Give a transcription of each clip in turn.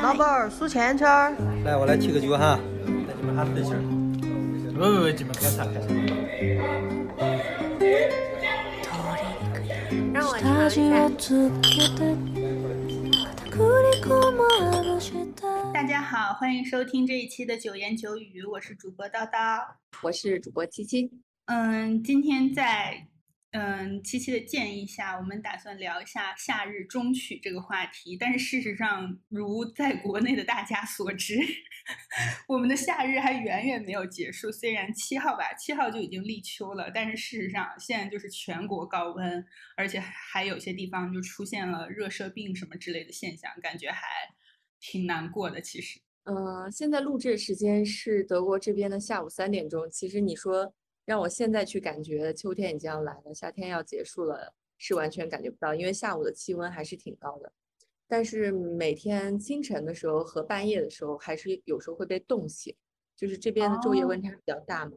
老板儿数钱圈儿。来，我来提个酒哈，带你们哈分享。不不不，你们开啥开啥。大家好，欢迎收听这一期的九言九语，我是主播叨叨，我是主播七七。嗯，今天在。嗯，七七的建议下，我们打算聊一下夏日中曲这个话题。但是事实上，如在国内的大家所知，我们的夏日还远远没有结束。虽然七号吧，七号就已经立秋了，但是事实上现在就是全国高温，而且还有些地方就出现了热射病什么之类的现象，感觉还挺难过的。其实，嗯，现在录制时间是德国这边的下午三点钟。其实你说。让我现在去感觉秋天已经要来了，夏天要结束了，是完全感觉不到，因为下午的气温还是挺高的。但是每天清晨的时候和半夜的时候，还是有时候会被冻醒，就是这边的昼夜温差比较大嘛，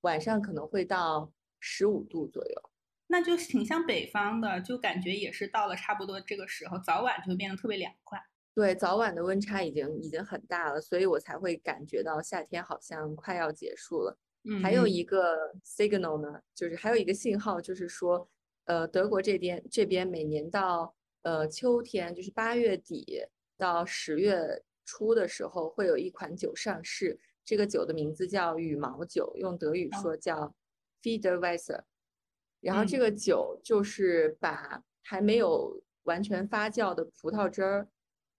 晚上可能会到十五度左右。那就挺像北方的，就感觉也是到了差不多这个时候，早晚就会变得特别凉快。对，早晚的温差已经已经很大了，所以我才会感觉到夏天好像快要结束了。还有一个 signal 呢，就是还有一个信号，就是说，呃，德国这边这边每年到呃秋天，就是八月底到十月初的时候，会有一款酒上市。这个酒的名字叫羽毛酒，用德语说叫 Federweiser。然后这个酒就是把还没有完全发酵的葡萄汁儿，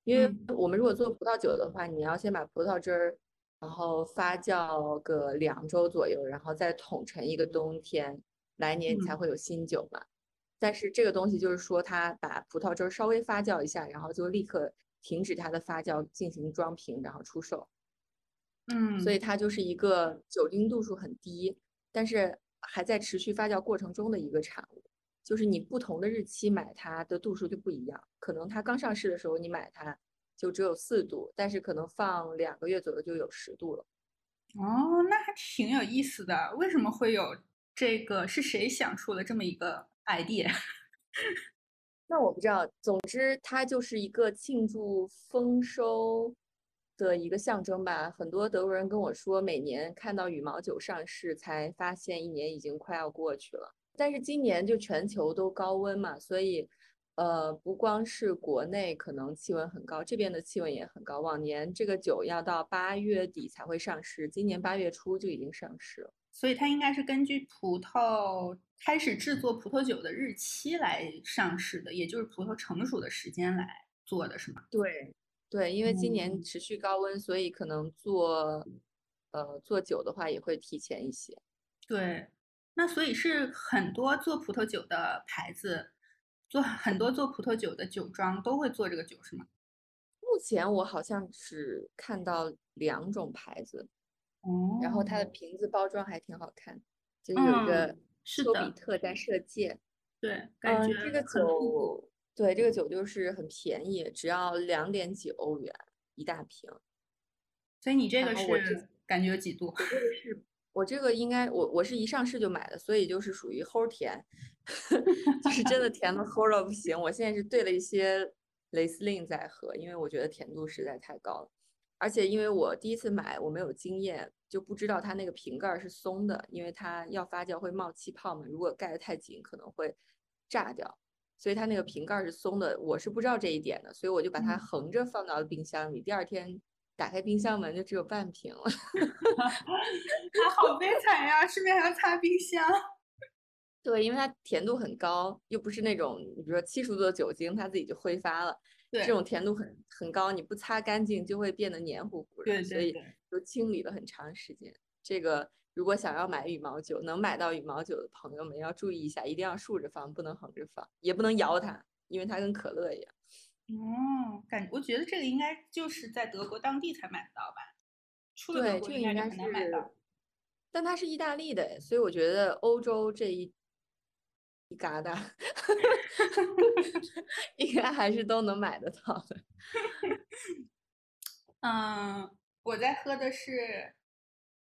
因为我们如果做葡萄酒的话，你要先把葡萄汁儿。然后发酵个两周左右，然后再桶成一个冬天，来年才会有新酒嘛。但是这个东西就是说，它把葡萄汁稍微发酵一下，然后就立刻停止它的发酵，进行装瓶，然后出售。嗯，所以它就是一个酒精度数很低，但是还在持续发酵过程中的一个产物。就是你不同的日期买它的度数就不一样，可能它刚上市的时候你买它。就只有四度，但是可能放两个月左右就有十度了。哦，那还挺有意思的。为什么会有这个？是谁想出了这么一个 idea？那我不知道。总之，它就是一个庆祝丰收的一个象征吧。很多德国人跟我说，每年看到羽毛球上市，才发现一年已经快要过去了。但是今年就全球都高温嘛，所以。呃，不光是国内可能气温很高，这边的气温也很高。往年这个酒要到八月底才会上市，今年八月初就已经上市了。所以它应该是根据葡萄开始制作葡萄酒的日期来上市的，也就是葡萄成熟的时间来做的是吗？对，对，因为今年持续高温，所以可能做呃做酒的话也会提前一些。对，那所以是很多做葡萄酒的牌子。做很多做葡萄酒的酒庄都会做这个酒是吗？目前我好像只看到两种牌子，哦，然后它的瓶子包装还挺好看，就有一个丘比特在射箭，对，感觉这个酒，对，这个酒就是很便宜，只要两点几欧元一大瓶。所以你这个是感觉几度？我这个是。我这个应该我我是一上市就买的，所以就是属于齁甜，就是真的甜的齁到不行。我现在是兑了一些雷司令在喝，因为我觉得甜度实在太高了。而且因为我第一次买，我没有经验，就不知道它那个瓶盖是松的，因为它要发酵会冒气泡嘛，如果盖得太紧可能会炸掉，所以它那个瓶盖是松的。我是不知道这一点的，所以我就把它横着放到了冰箱里。第二天。打开冰箱门就只有半瓶了，他好悲惨呀！顺便还要擦冰箱。对，因为它甜度很高，又不是那种你比如说七十度的酒精，它自己就挥发了。对，这种甜度很很高，你不擦干净就会变得黏糊糊的。对所以就清理了很长时间。这个如果想要买羽毛酒，能买到羽毛酒的朋友们要注意一下，一定要竖着放，不能横着放，也不能摇它，因为它跟可乐一样。哦，感我觉得这个应该就是在德国当地才买得到吧？对，这个应该很难买到，但它是意大利的，所以我觉得欧洲这一一疙瘩，应该还是都能买得到的。嗯，我在喝的是，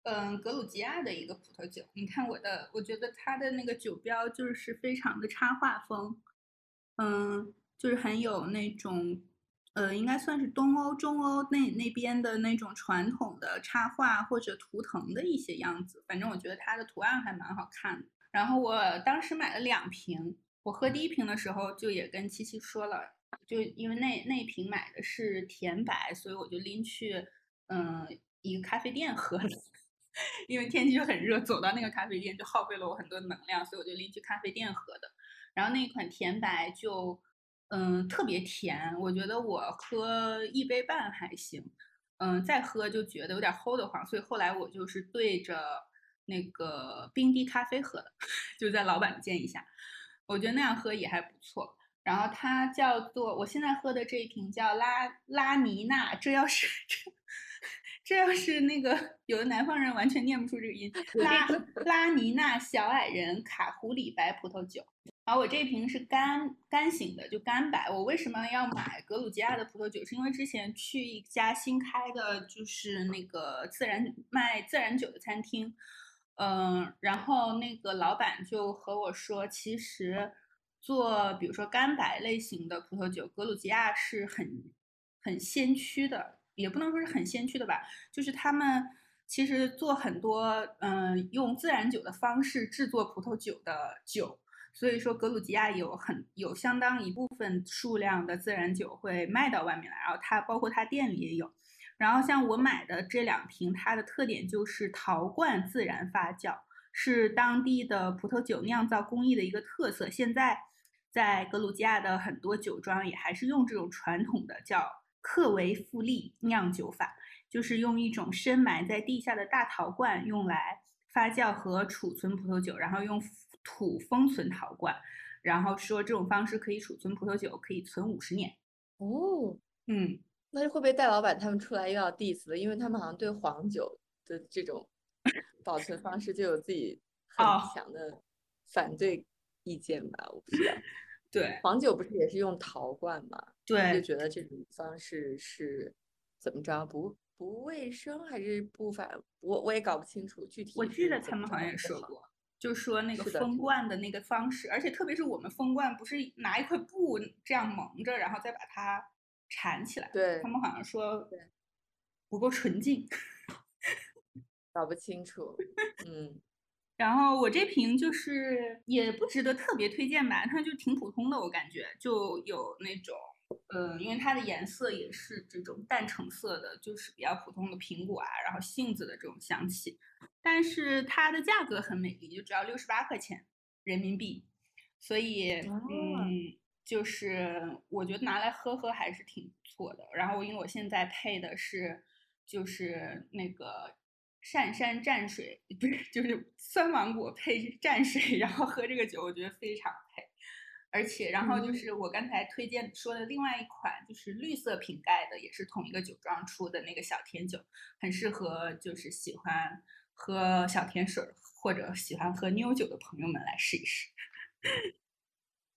嗯，格鲁吉亚的一个葡萄酒。你看我的，我觉得它的那个酒标就是非常的插画风，嗯。就是很有那种呃，应该算是东欧、中欧那那边的那种传统的插画或者图腾的一些样子。反正我觉得它的图案还蛮好看的。然后我当时买了两瓶，我喝第一瓶的时候就也跟七七说了，就因为那那瓶买的是甜白，所以我就拎去嗯一个咖啡店喝了。因为天气就很热，走到那个咖啡店就耗费了我很多能量，所以我就拎去咖啡店喝的。然后那款甜白就。嗯，特别甜，我觉得我喝一杯半还行，嗯，再喝就觉得有点齁得慌，所以后来我就是对着那个冰滴咖啡喝的，就在老板的建议下，我觉得那样喝也还不错。然后它叫做我现在喝的这一瓶叫拉拉尼娜，这要是这这要是那个有的南方人完全念不出这个音，拉拉尼娜小矮人卡胡里白葡萄酒。然后我这瓶是干干型的，就干白。我为什么要买格鲁吉亚的葡萄酒？是因为之前去一家新开的，就是那个自然卖自然酒的餐厅，嗯，然后那个老板就和我说，其实做比如说干白类型的葡萄酒，格鲁吉亚是很很先驱的，也不能说是很先驱的吧，就是他们其实做很多嗯用自然酒的方式制作葡萄酒的酒。所以说，格鲁吉亚有很有相当一部分数量的自然酒会卖到外面来，然后它包括它店里也有。然后像我买的这两瓶，它的特点就是陶罐自然发酵，是当地的葡萄酒酿造工艺的一个特色。现在在格鲁吉亚的很多酒庄也还是用这种传统的叫克维富利酿酒法，就是用一种深埋在地下的大陶罐用来发酵和储存葡萄酒，然后用。土封存陶罐，然后说这种方式可以储存葡萄酒，可以存五十年。哦，嗯，那会不会戴老板他们出来又要 diss 了？因为他们好像对黄酒的这种保存方式就有自己 很强的反对意见吧？我不知道。对，黄酒不是也是用陶罐吗？对，就觉得这种方式是怎么着不不卫生还是不反？我我也搞不清楚具体。我记得他们好像也说过。就说那个封罐的那个方式，而且特别是我们封罐，不是拿一块布这样蒙着，然后再把它缠起来。对他们好像说不够纯净，搞不清楚。嗯，然后我这瓶就是也不值得特别推荐吧，它就挺普通的，我感觉就有那种。嗯，因为它的颜色也是这种淡橙色的，就是比较普通的苹果啊，然后杏子的这种香气，但是它的价格很美丽，就只要六十八块钱人民币，所以嗯，就是我觉得拿来喝喝还是挺不错的。然后因为我现在配的是就是那个善山蘸水，不是就是酸芒果配蘸水，然后喝这个酒，我觉得非常配。而且，然后就是我刚才推荐说的另外一款，就是绿色瓶盖的，也是同一个酒庄出的那个小甜酒，很适合就是喜欢喝小甜水或者喜欢喝妞酒的朋友们来试一试。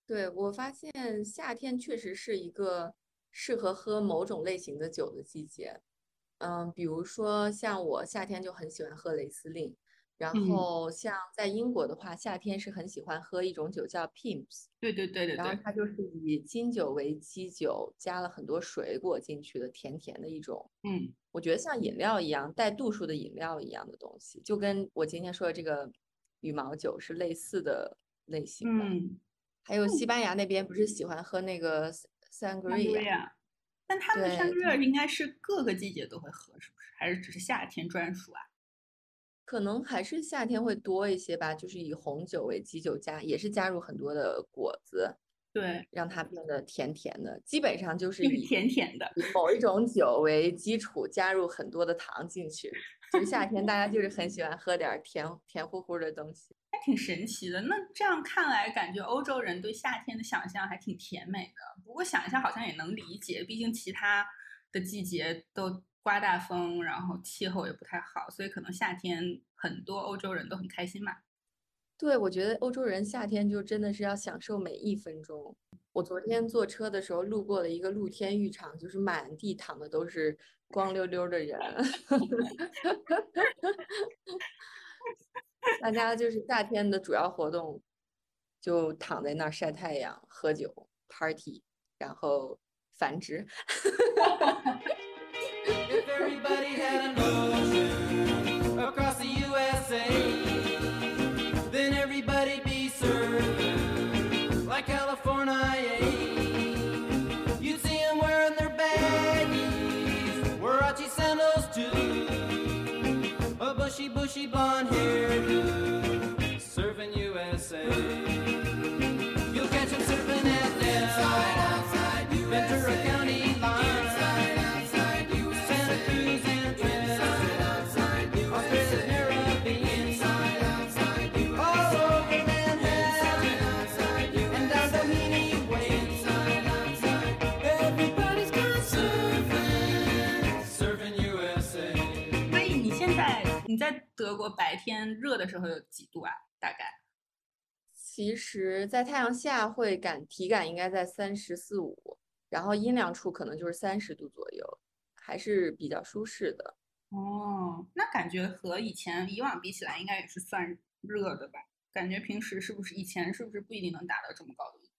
对我发现夏天确实是一个适合喝某种类型的酒的季节，嗯，比如说像我夏天就很喜欢喝雷司令。然后像在英国的话，夏天是很喜欢喝一种酒叫 Pims。对对对对。然后它就是以金酒为基酒，加了很多水果进去的，甜甜的一种。嗯，我觉得像饮料一样带度数的饮料一样的东西，就跟我今天说的这个羽毛酒是类似的类型的。嗯。还有西班牙那边不是喜欢喝那个 sangria？但他们的 sangria 应该是各个季节都会喝，是不是？还是只是夏天专属啊？可能还是夏天会多一些吧，就是以红酒为基酒加，也是加入很多的果子，对，让它变得甜甜的。基本上就是以甜甜的以某一种酒为基础，加入很多的糖进去。就是夏天大家就是很喜欢喝点甜甜乎乎的东西，还挺神奇的。那这样看来，感觉欧洲人对夏天的想象还挺甜美的。不过想一下好像也能理解，毕竟其他的季节都。刮大风，然后气候也不太好，所以可能夏天很多欧洲人都很开心嘛。对，我觉得欧洲人夏天就真的是要享受每一分钟。我昨天坐车的时候路过了一个露天浴场，就是满地躺的都是光溜溜的人，大家就是夏天的主要活动就躺在那儿晒太阳、喝酒、party，然后繁殖。你在德国白天热的时候有几度啊？大概？其实，在太阳下会感体感应该在三十四五，然后阴凉处可能就是三十度左右，还是比较舒适的。哦，那感觉和以前以往比起来，应该也是算热的吧？感觉平时是不是以前是不是不一定能达到这么高的温度？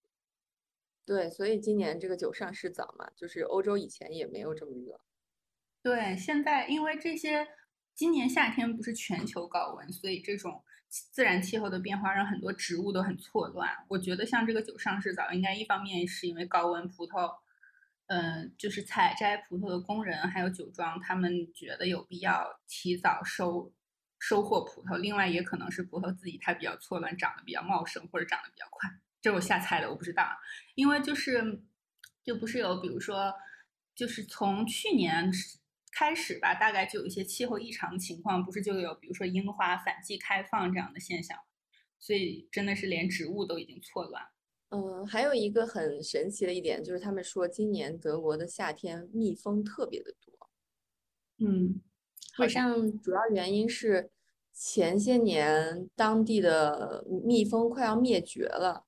对，所以今年这个九上市早嘛，就是欧洲以前也没有这么热。对，现在因为这些。今年夏天不是全球高温，所以这种自然气候的变化让很多植物都很错乱。我觉得像这个酒上市早，应该一方面是因为高温葡萄，嗯，就是采摘葡萄的工人还有酒庄，他们觉得有必要提早收收获葡萄。另外也可能是葡萄自己它比较错乱，长得比较茂盛或者长得比较快。这我瞎猜的，我不知道。因为就是就不是有，比如说就是从去年。开始吧，大概就有一些气候异常情况，不是就有比如说樱花反季开放这样的现象，所以真的是连植物都已经错乱。嗯，还有一个很神奇的一点就是，他们说今年德国的夏天蜜蜂特别的多。嗯，好像主要原因是前些年当地的蜜蜂快要灭绝了，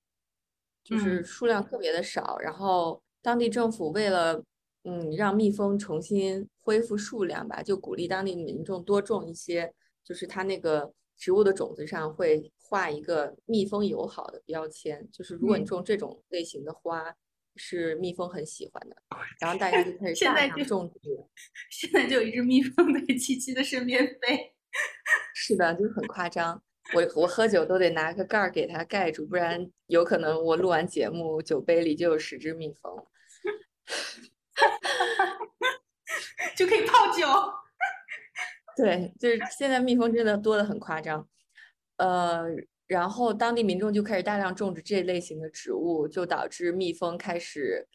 就是数量特别的少，然后当地政府为了嗯，让蜜蜂重新恢复数量吧，就鼓励当地民众多种一些，就是它那个植物的种子上会画一个蜜蜂友好的标签，就是如果你种这种类型的花，是蜜蜂很喜欢的。然后大家就开始 大量种植。现在就有一只蜜蜂在七七的身边飞。是的，就很夸张。我我喝酒都得拿个盖儿给它盖住，不然有可能我录完节目，酒杯里就有十只蜜蜂。就可以泡酒，对，就是现在蜜蜂真的多的很夸张，呃，然后当地民众就开始大量种植这类型的植物，就导致蜜蜂开始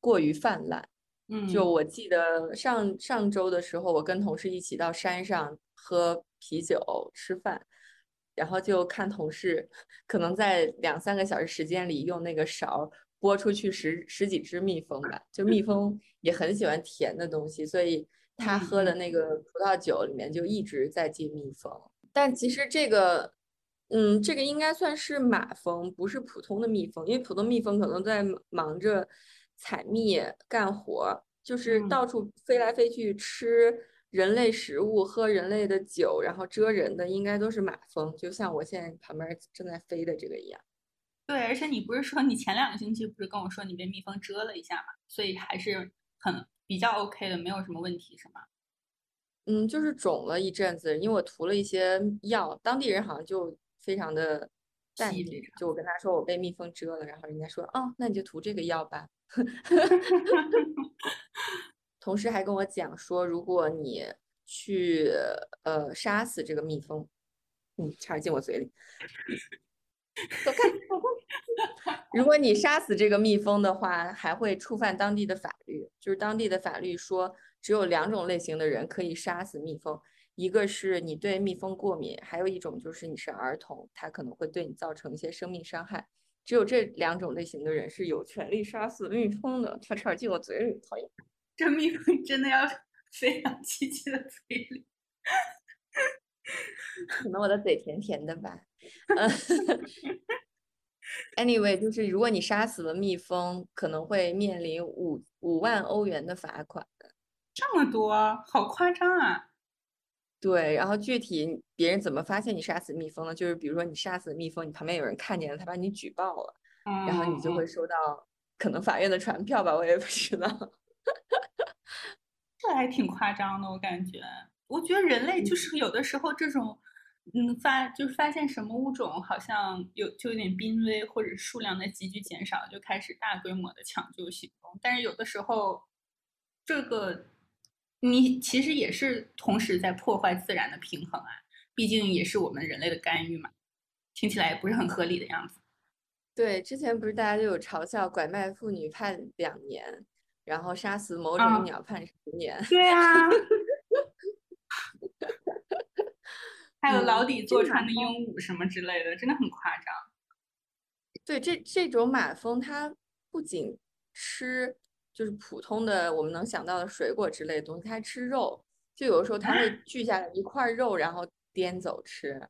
过于泛滥。嗯，就我记得上上周的时候，我跟同事一起到山上喝啤酒吃饭，然后就看同事可能在两三个小时时间里用那个勺。拨出去十十几只蜜蜂吧，就蜜蜂也很喜欢甜的东西，所以他喝的那个葡萄酒里面就一直在进蜜蜂。但其实这个，嗯，这个应该算是马蜂，不是普通的蜜蜂，因为普通蜜蜂可能在忙着采蜜干活，就是到处飞来飞去吃人类食物、喝人类的酒，然后蛰人的，应该都是马蜂，就像我现在旁边正在飞的这个一样。对，而且你不是说你前两个星期不是跟我说你被蜜蜂蛰了一下嘛？所以还是很比较 OK 的，没有什么问题，是吗？嗯，就是肿了一阵子，因为我涂了一些药，当地人好像就非常的淡定，就我跟他说我被蜜蜂蛰了，然后人家说哦，那你就涂这个药吧。同时还跟我讲说，如果你去呃杀死这个蜜蜂，嗯，差点进我嘴里。走开，走开！如果你杀死这个蜜蜂的话，还会触犯当地的法律。就是当地的法律说，只有两种类型的人可以杀死蜜蜂：一个是你对蜜蜂过敏，还有一种就是你是儿童，它可能会对你造成一些生命伤害。只有这两种类型的人是有权利杀死蜜蜂的。差点进我嘴里，讨厌！这蜜蜂真的要 飞到七七的嘴里？可能我的嘴甜甜的吧。嗯，anyway，就是如果你杀死了蜜蜂，可能会面临五五万欧元的罚款。这么多，好夸张啊！对，然后具体别人怎么发现你杀死蜜蜂呢？就是比如说你杀死蜜蜂，你旁边有人看见了，他把你举报了，然后你就会收到可能法院的传票吧，我也不知道。这还挺夸张的，我感觉。我觉得人类就是有的时候这种，嗯，发就是发现什么物种好像有就有点濒危，或者数量在急剧减少，就开始大规模的抢救行动。但是有的时候，这个你其实也是同时在破坏自然的平衡啊，毕竟也是我们人类的干预嘛。听起来也不是很合理的样子。对，之前不是大家都有嘲笑拐卖妇女判两年，然后杀死某种鸟判十年。对啊。还有牢底坐穿的鹦鹉什么之类的，真的很夸张。对，这这种马蜂它不仅吃就是普通的我们能想到的水果之类的东西，它还吃肉。就有的时候它会锯下来一块肉，然后颠走吃。啊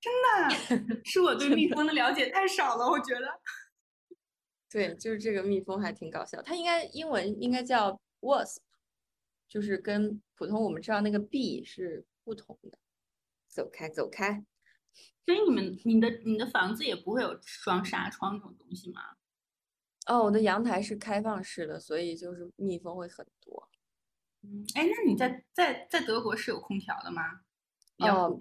真的 是我对蜜蜂的了解太少了，我觉得。对，就是这个蜜蜂还挺搞笑，它应该英文应该叫 wasp，就是跟普通我们知道那个 bee 是不同的。走开，走开。所以你们、你的、你的房子也不会有双纱窗这种东西吗？哦，我的阳台是开放式的，所以就是蜜蜂会很多。嗯，哎，那你在在在德国是有空调的吗？哦，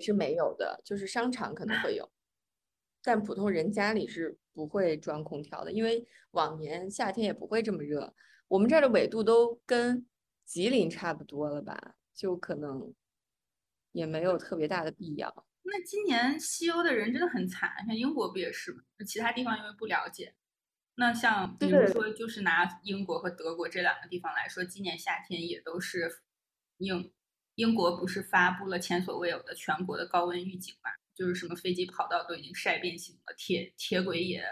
是没有的，就是商场可能会有，但普通人家里是不会装空调的，因为往年夏天也不会这么热。我们这儿的纬度都跟吉林差不多了吧？就可能。也没有特别大的必要。那今年西欧的人真的很惨，像英国不也是吗？其他地方因为不了解。那像比如说，就是拿英国和德国这两个地方来说，今年夏天也都是英英国不是发布了前所未有的全国的高温预警嘛？就是什么飞机跑道都已经晒变形了，铁铁轨也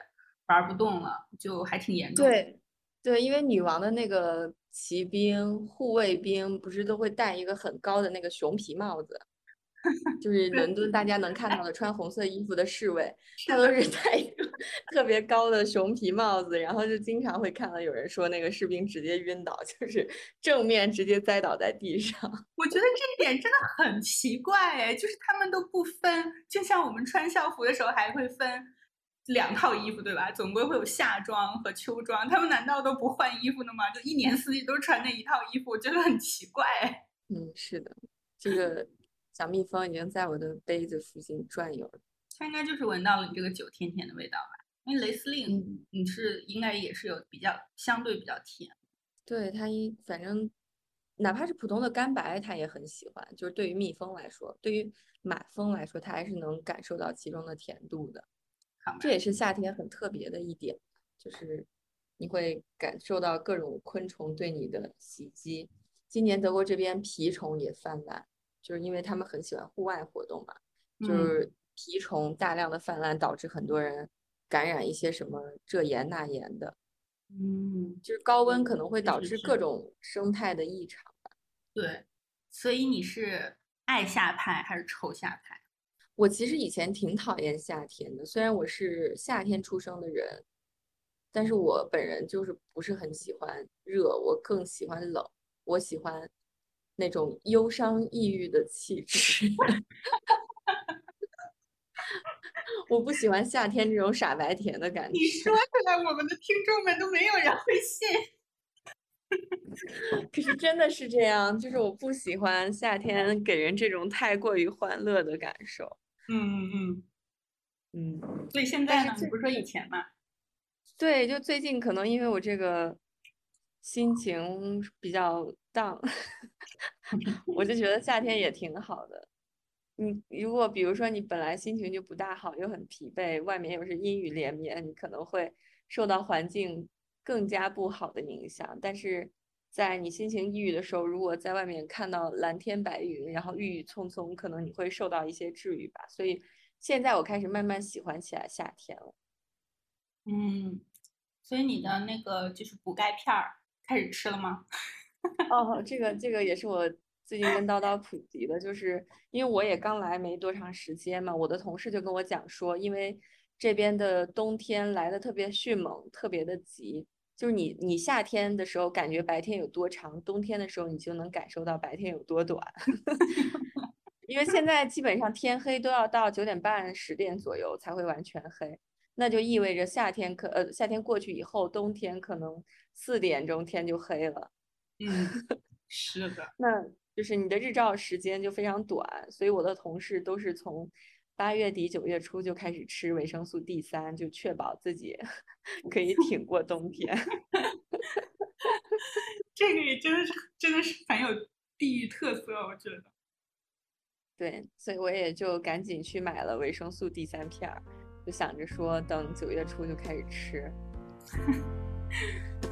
玩不动了，就还挺严重。对对，因为女王的那个骑兵、护卫兵不是都会戴一个很高的那个熊皮帽子。就是伦敦大家能看到的穿红色衣服的侍卫，他都是戴一个特别高的熊皮帽子，然后就经常会看到有人说那个士兵直接晕倒，就是正面直接栽倒在地上。我觉得这一点真的很奇怪哎，就是他们都不分，就像我们穿校服的时候还会分两套衣服对吧？总归会有夏装和秋装，他们难道都不换衣服的吗？就一年四季都穿那一套衣服，我觉得很奇怪。嗯，是的，这个。小蜜蜂已经在我的杯子附近转悠了，它应该就是闻到了你这个酒甜甜的味道吧？因为雷司令，你是应该也是有比较相对比较甜。对它一反正哪怕是普通的干白，它也很喜欢。就是对于蜜蜂来说，对于马蜂来说，它还是能感受到其中的甜度的。这也是夏天很特别的一点，就是你会感受到各种昆虫对你的袭击。今年德国这边蜱虫也泛滥。就是因为他们很喜欢户外活动嘛，就是蜱虫大量的泛滥，导致很多人感染一些什么这炎那炎的。嗯，就是高温可能会导致各种生态的异常吧。对，所以你是爱夏派还是仇夏派？我其实以前挺讨厌夏天的，虽然我是夏天出生的人，但是我本人就是不是很喜欢热，我更喜欢冷，我喜欢。那种忧伤抑郁的气质，我不喜欢夏天这种傻白甜的感觉。你说出来，我们的听众们都没有人会信。可是真的是这样，就是我不喜欢夏天给人这种太过于欢乐的感受。嗯嗯嗯嗯。所以现在呢？你不是说以前吗？对，就最近可能因为我这个心情比较 down。我就觉得夏天也挺好的。你如果比如说你本来心情就不大好，又很疲惫，外面又是阴雨连绵，你可能会受到环境更加不好的影响。但是在你心情抑郁的时候，如果在外面看到蓝天白云，然后郁郁葱葱，可能你会受到一些治愈吧。所以现在我开始慢慢喜欢起来夏天了。嗯，所以你的那个就是补钙片儿开始吃了吗？哦，这个这个也是我最近跟叨叨普及的，就是因为我也刚来没多长时间嘛，我的同事就跟我讲说，因为这边的冬天来的特别迅猛，特别的急，就是你你夏天的时候感觉白天有多长，冬天的时候你就能感受到白天有多短，因为现在基本上天黑都要到九点半十点左右才会完全黑，那就意味着夏天可呃夏天过去以后，冬天可能四点钟天就黑了。嗯，是的。那就是你的日照时间就非常短，所以我的同事都是从八月底九月初就开始吃维生素 D 三，就确保自己 可以挺过冬天。这个也真的是真的是很有地域特色，我觉得。对，所以我也就赶紧去买了维生素 D 三片儿，就想着说等九月初就开始吃。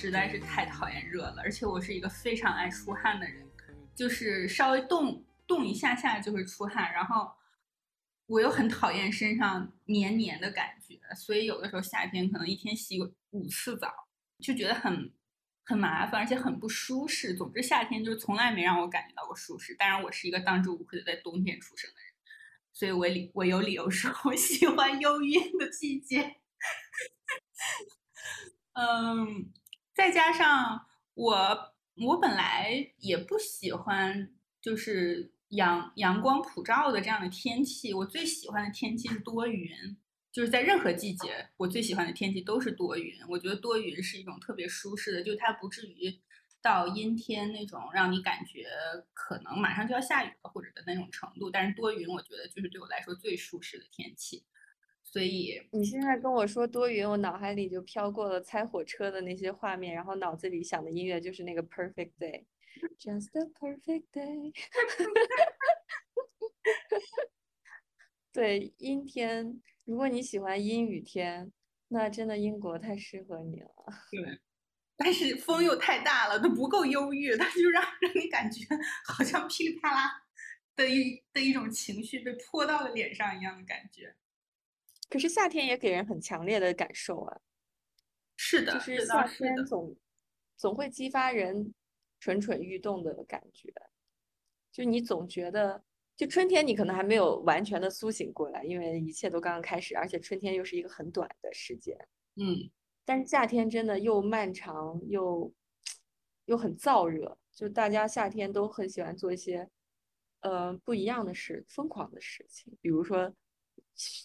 实在是太讨厌热了，而且我是一个非常爱出汗的人，就是稍微动动一下下就会出汗，然后我又很讨厌身上黏黏的感觉，所以有的时候夏天可能一天洗五次澡，就觉得很很麻烦，而且很不舒适。总之夏天就从来没让我感觉到过舒适。当然，我是一个当之无愧的在冬天出生的人。所以我理我有理由说我喜欢忧郁的季节，嗯，再加上我我本来也不喜欢就是阳阳光普照的这样的天气，我最喜欢的天气是多云，就是在任何季节，我最喜欢的天气都是多云。我觉得多云是一种特别舒适的，就它不至于。到阴天那种让你感觉可能马上就要下雨了或者的那种程度，但是多云我觉得就是对我来说最舒适的天气。所以你现在跟我说多云，我脑海里就飘过了猜火车的那些画面，然后脑子里想的音乐就是那个 Perfect Day，Just a Perfect Day。对，阴天，如果你喜欢阴雨天，那真的英国太适合你了。对。但是风又太大了，它不够忧郁，它就让让你感觉好像噼里啪啦的一的一种情绪被泼到了脸上一样的感觉。可是夏天也给人很强烈的感受啊。是的，就是夏天总总会激发人蠢蠢欲动的感觉。就你总觉得，就春天你可能还没有完全的苏醒过来，因为一切都刚刚开始，而且春天又是一个很短的时间。嗯。但是夏天真的又漫长又又很燥热，就大家夏天都很喜欢做一些呃不一样的事、疯狂的事情。比如说，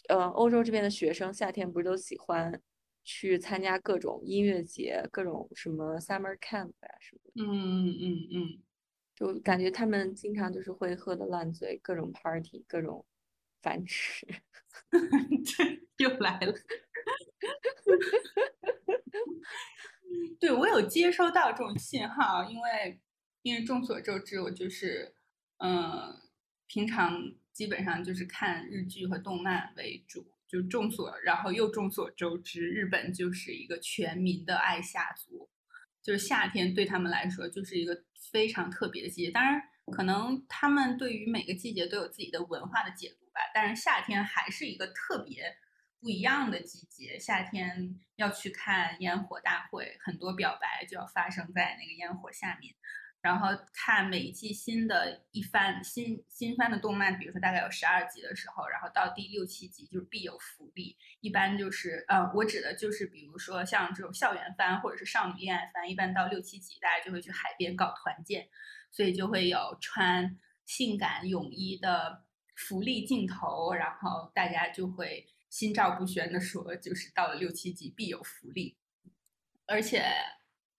呃，欧洲这边的学生夏天不是都喜欢去参加各种音乐节、各种什么 summer camp 呀什么的。嗯嗯嗯嗯，就感觉他们经常就是会喝的烂醉，各种 party，各种繁殖。又来了。对，我有接收到这种信号，因为因为众所周知，我就是嗯，平常基本上就是看日剧和动漫为主，就众所然后又众所周知，日本就是一个全民的爱夏族，就是夏天对他们来说就是一个非常特别的季节。当然，可能他们对于每个季节都有自己的文化的解读吧，但是夏天还是一个特别。不一样的季节，夏天要去看烟火大会，很多表白就要发生在那个烟火下面。然后看每一季新的一番新新番的动漫，比如说大概有十二集的时候，然后到第六七集就是必有福利。一般就是呃，我指的就是比如说像这种校园番或者是少女恋爱番，一般到六七集大家就会去海边搞团建，所以就会有穿性感泳衣的福利镜头，然后大家就会心照不宣的说，就是到了六七集必有福利，而且。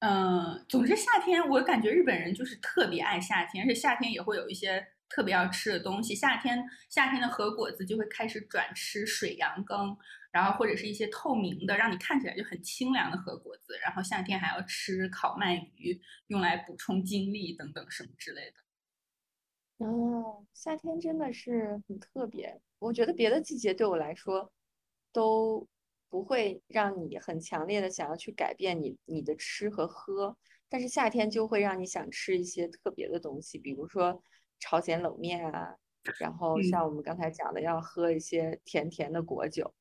嗯，总之夏天我感觉日本人就是特别爱夏天，而且夏天也会有一些特别要吃的东西。夏天夏天的和果子就会开始转吃水杨羹，然后或者是一些透明的，让你看起来就很清凉的和果子。然后夏天还要吃烤鳗鱼，用来补充精力等等什么之类的。哦，夏天真的是很特别。我觉得别的季节对我来说都。不会让你很强烈的想要去改变你你的吃和喝，但是夏天就会让你想吃一些特别的东西，比如说朝鲜冷面啊，然后像我们刚才讲的要喝一些甜甜的果酒，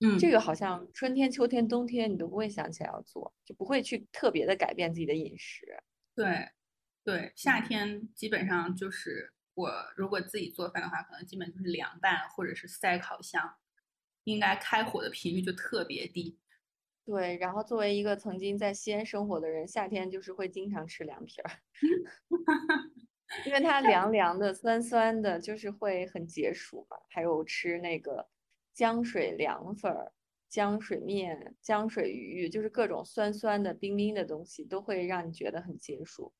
嗯，这个好像春天、秋天、冬天你都不会想起来要做，就不会去特别的改变自己的饮食。对，对，夏天基本上就是我如果自己做饭的话，可能基本就是凉拌或者是塞烤箱。应该开火的频率就特别低，对。然后作为一个曾经在西安生活的人，夏天就是会经常吃凉皮儿，因为它凉凉的、酸酸的，就是会很解暑嘛。还有吃那个浆水凉粉儿、浆水面、浆水鱼，就是各种酸酸的、冰冰的东西，都会让你觉得很解暑。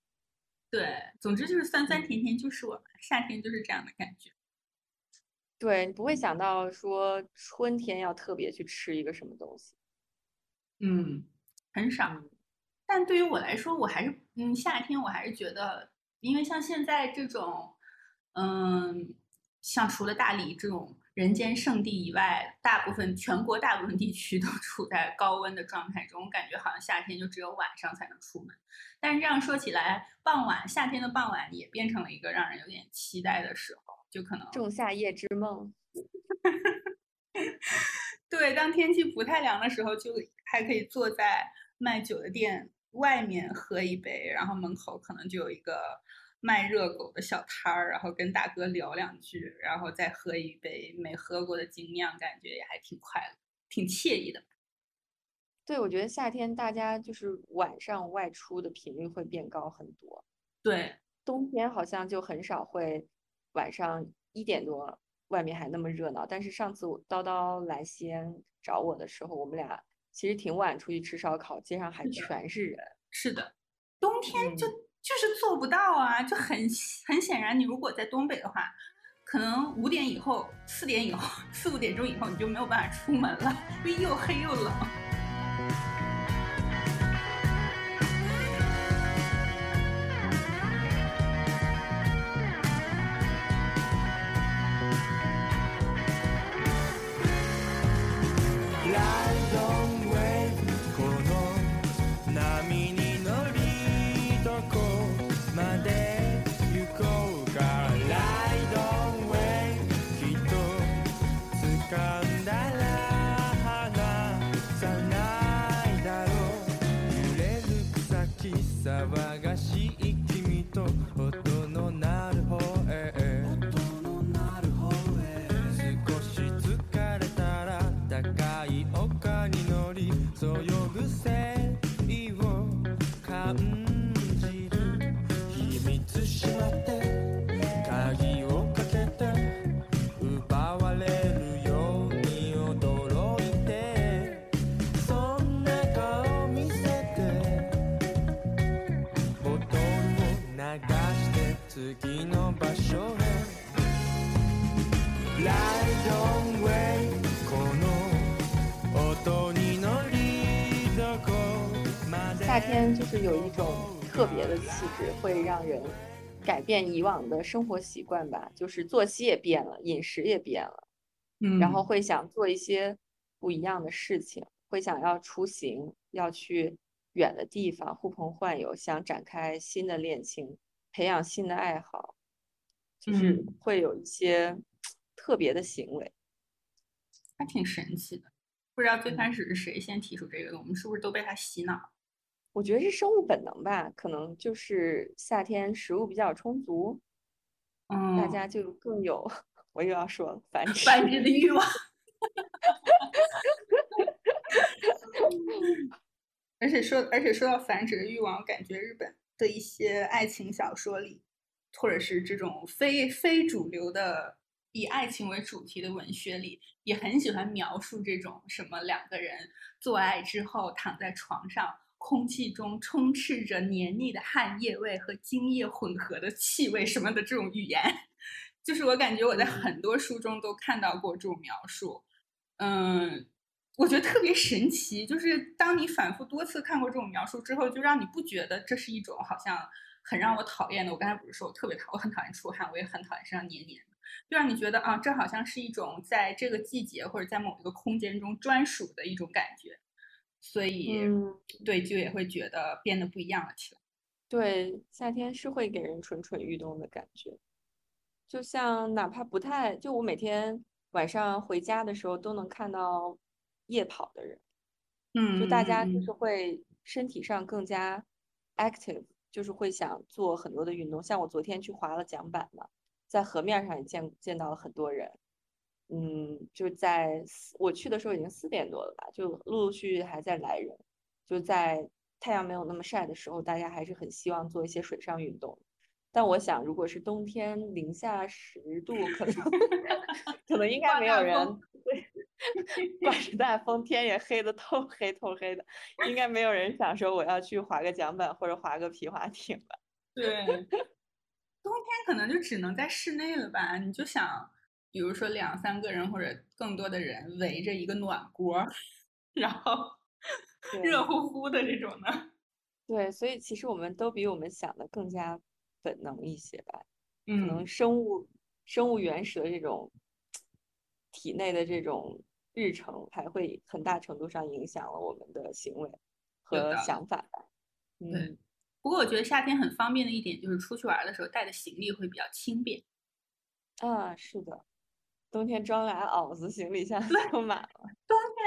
对，总之就是酸酸甜甜，就是我夏天就是这样的感觉。对你不会想到说春天要特别去吃一个什么东西，嗯，很少。但对于我来说，我还是嗯，夏天我还是觉得，因为像现在这种，嗯，像除了大理这种人间圣地以外，大部分全国大部分地区都 处在高温的状态中，我感觉好像夏天就只有晚上才能出门。但是这样说起来，傍晚夏天的傍晚也变成了一个让人有点期待的时候。就可能仲夏夜之梦，对，当天气不太凉的时候，就还可以坐在卖酒的店外面喝一杯，然后门口可能就有一个卖热狗的小摊儿，然后跟大哥聊两句，然后再喝一杯没喝过的精酿，感觉也还挺快乐，挺惬意的。对，我觉得夏天大家就是晚上外出的频率会变高很多。对，冬天好像就很少会。晚上一点多，外面还那么热闹。但是上次我叨叨来西安找我的时候，我们俩其实挺晚出去吃烧烤，街上还全是人。是的，冬天就就是做不到啊，就很很显然，你如果在东北的话，可能五点以后、四点以后、四五点钟以后，你就没有办法出门了，因为又黑又冷。夏天就是有一种特别的气质，会让人改变以往的生活习惯吧，就是作息也变了，饮食也变了，嗯，然后会想做一些不一样的事情，会想要出行，要去远的地方呼朋唤友，想展开新的恋情，培养新的爱好，就是会有一些特别的行为，还挺神奇的。不知道最开始是谁先提出这个的，我们是不是都被他洗脑？我觉得是生物本能吧，可能就是夏天食物比较充足，嗯，大家就更有，我又要说繁殖繁殖的欲望。而且说，而且说到繁殖的欲望，感觉日本的一些爱情小说里，或者是这种非非主流的以爱情为主题的文学里，也很喜欢描述这种什么两个人做爱之后躺在床上，空气中充斥着黏腻的汗液味和精液混合的气味什么的这种语言，就是我感觉我在很多书中都看到过这种描述，嗯。我觉得特别神奇，就是当你反复多次看过这种描述之后，就让你不觉得这是一种好像很让我讨厌的。我刚才不是说我特别讨，我很讨厌出汗，我也很讨厌身上黏黏的，就让你觉得啊，这好像是一种在这个季节或者在某一个空间中专属的一种感觉。所以，对，就也会觉得变得不一样了起来。对，夏天是会给人蠢蠢欲动的感觉，就像哪怕不太，就我每天晚上回家的时候都能看到。夜跑的人，嗯，就大家就是会身体上更加 active，就是会想做很多的运动。像我昨天去滑了桨板嘛，在河面上也见见到了很多人，嗯，就在我去的时候已经四点多了吧，就陆陆续续还在来人。就在太阳没有那么晒的时候，大家还是很希望做一些水上运动。但我想，如果是冬天零下十度，可能 可能应该没有人。刮着大风，天也黑的透黑透黑的，应该没有人想说我要去划个桨板或者划个皮划艇吧？对，冬天可能就只能在室内了吧？你就想，比如说两三个人或者更多的人围着一个暖锅，然后热乎乎的这种的。对，所以其实我们都比我们想的更加本能一些吧？嗯可能生物生物原始的这种体内的这种。日程还会很大程度上影响了我们的行为和想法吧。嗯，不过我觉得夏天很方便的一点就是出去玩的时候带的行李会比较轻便。啊，是的，冬天装俩袄子，行李箱 就满了。冬天